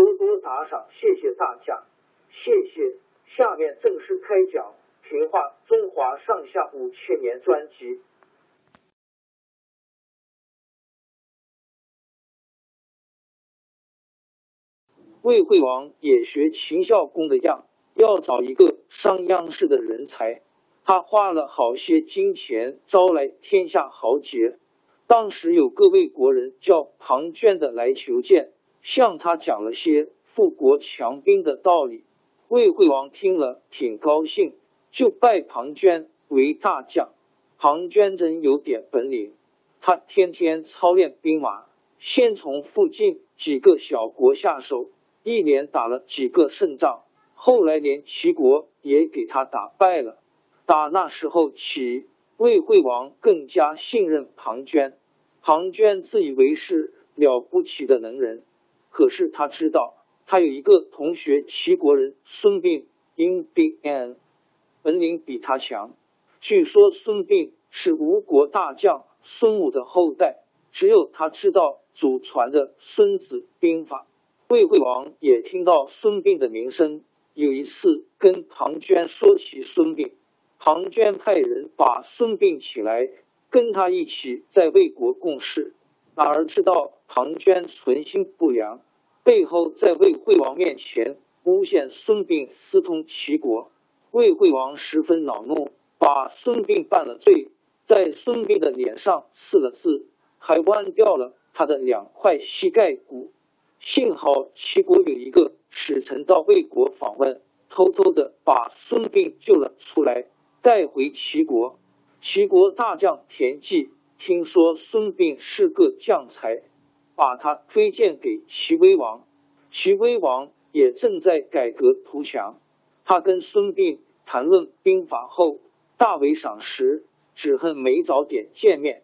多多打赏，谢谢大家，谢谢。下面正式开讲《评话中华上下五千年》专辑。魏惠王也学秦孝公的样，要找一个商鞅式的人才。他花了好些金钱，招来天下豪杰。当时有个魏国人叫庞涓的来求见。向他讲了些富国强兵的道理，魏惠王听了挺高兴，就拜庞涓为大将。庞涓真有点本领，他天天操练兵马，先从附近几个小国下手，一连打了几个胜仗，后来连齐国也给他打败了。打那时候起，魏惠王更加信任庞涓。庞涓自以为是了不起的能人。可是他知道，他有一个同学齐国人孙膑，in b n 本领比他强。据说孙膑是吴国大将孙武的后代，只有他知道祖传的《孙子兵法》。魏惠王也听到孙膑的名声，有一次跟庞涓说起孙膑，庞涓派人把孙膑请来，跟他一起在魏国共事。哪儿知道庞涓存心不良，背后在魏惠王面前诬陷孙膑私通齐国。魏惠王十分恼怒，把孙膑办了罪，在孙膑的脸上刺了字，还剜掉了他的两块膝盖骨。幸好齐国有一个使臣到魏国访问，偷偷的把孙膑救了出来，带回齐国。齐国大将田忌。听说孙膑是个将才，把他推荐给齐威王。齐威王也正在改革图强，他跟孙膑谈论兵法后，大为赏识，只恨没早点见面。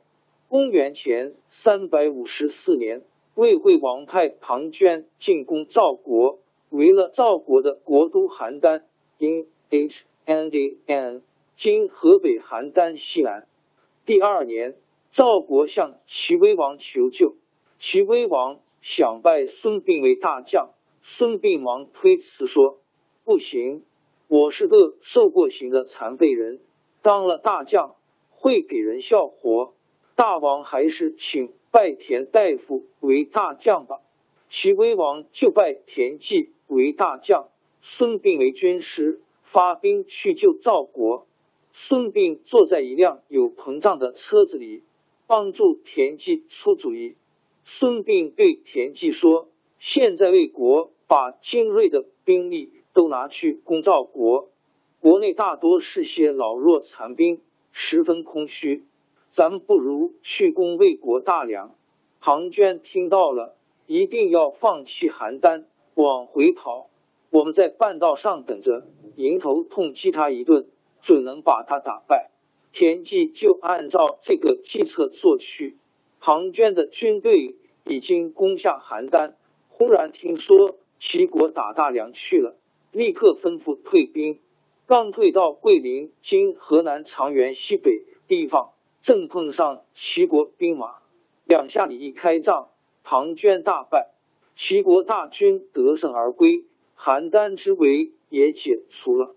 公元前三百五十四年，魏惠王派庞涓进攻赵国，围了赵国的国都邯郸 （in H N D N），今河北邯郸西南。第二年。赵国向齐威王求救，齐威王想拜孙膑为大将，孙膑忙推辞说：“不行，我是个受过刑的残废人，当了大将会给人笑活。大王还是请拜田大夫为大将吧。”齐威王就拜田忌为大将，孙膑为军师，发兵去救赵国。孙膑坐在一辆有膨胀的车子里。帮助田忌出主意。孙膑对田忌说：“现在魏国把精锐的兵力都拿去攻赵国，国内大多是些老弱残兵，十分空虚。咱们不如去攻魏国大梁。”庞涓听到了，一定要放弃邯郸，往回跑。我们在半道上等着，迎头痛击他一顿，准能把他打败。田忌就按照这个计策做去。庞涓的军队已经攻下邯郸，忽然听说齐国打大梁去了，立刻吩咐退兵。刚退到桂林（今河南长垣西北）地方，正碰上齐国兵马，两下里一开仗，庞涓大败，齐国大军得胜而归，邯郸之围也解除了。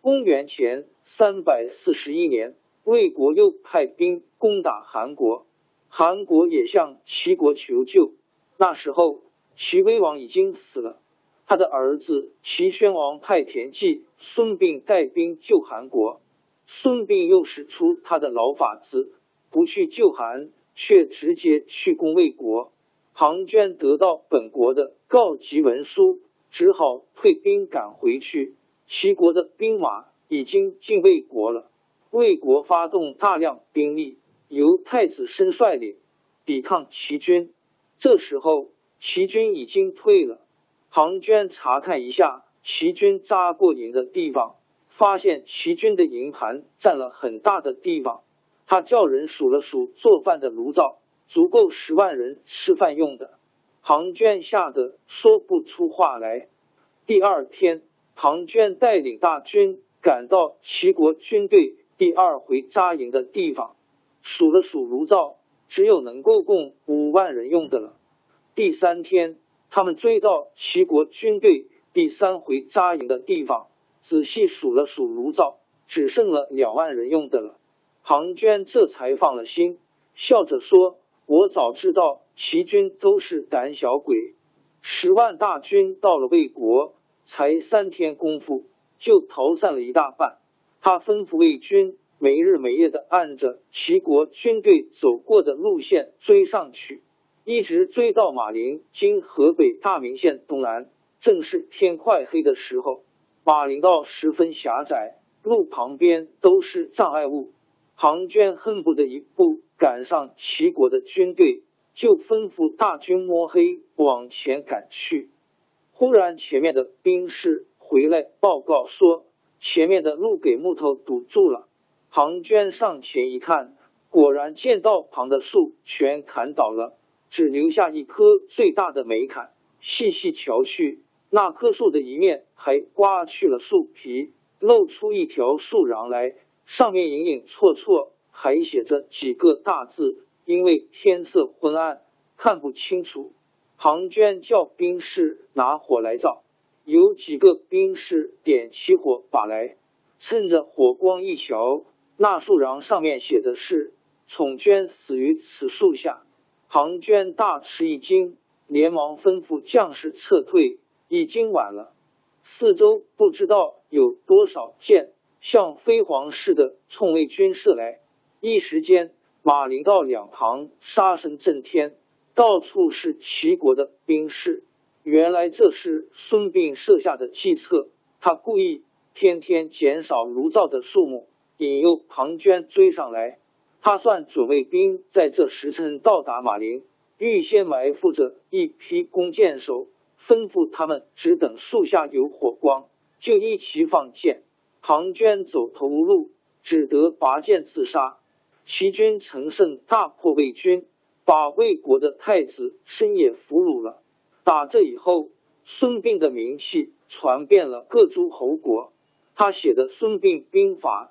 公元前三百四十一年，魏国又派兵攻打韩国，韩国也向齐国求救。那时候，齐威王已经死了。他的儿子齐宣王派田忌、孙膑带兵救韩国，孙膑又使出他的老法子，不去救韩，却直接去攻魏国。庞涓得到本国的告急文书，只好退兵赶回去。齐国的兵马已经进魏国了，魏国发动大量兵力，由太子申率领抵抗齐军。这时候，齐军已经退了。庞涓查看一下齐军扎过营的地方，发现齐军的营盘占了很大的地方。他叫人数了数做饭的炉灶，足够十万人吃饭用的。庞涓吓得说不出话来。第二天，庞涓带领大军赶到齐国军队第二回扎营的地方，数了数炉灶，只有能够供五万人用的了。第三天。他们追到齐国军队第三回扎营的地方，仔细数了数炉灶，只剩了两万人用的了。庞涓这才放了心，笑着说：“我早知道齐军都是胆小鬼，十万大军到了魏国，才三天功夫就逃散了一大半。”他吩咐魏军没日没夜的按着齐国军队走过的路线追上去。一直追到马陵（今河北大名县东南），正是天快黑的时候。马陵道十分狭窄，路旁边都是障碍物。庞涓恨不得一步赶上齐国的军队，就吩咐大军摸黑往前赶去。忽然，前面的兵士回来报告说，前面的路给木头堵住了。庞涓上前一看，果然见道旁的树全砍倒了。只留下一棵最大的梅砍，细细瞧去，那棵树的一面还刮去了树皮，露出一条树瓤来，上面隐隐绰绰还写着几个大字。因为天色昏暗，看不清楚。庞涓叫兵士拿火来照，有几个兵士点起火把来，趁着火光一瞧，那树瓤上面写的是“宠娟死于此树下”。庞涓大吃一惊，连忙吩咐将士撤退。已经晚了，四周不知道有多少箭像飞蝗似的冲魏军射来。一时间，马陵道两旁杀声震天，到处是齐国的兵士。原来这是孙膑设下的计策，他故意天天减少炉灶的数目，引诱庞涓追上来。他算准卫兵在这时辰到达马陵，预先埋伏着一批弓箭手，吩咐他们只等树下有火光，就一齐放箭。庞涓走投无路，只得拔剑自杀。齐军乘胜大破魏军，把魏国的太子申也俘虏了。打这以后，孙膑的名气传遍了各诸侯国。他写的《孙膑兵法》。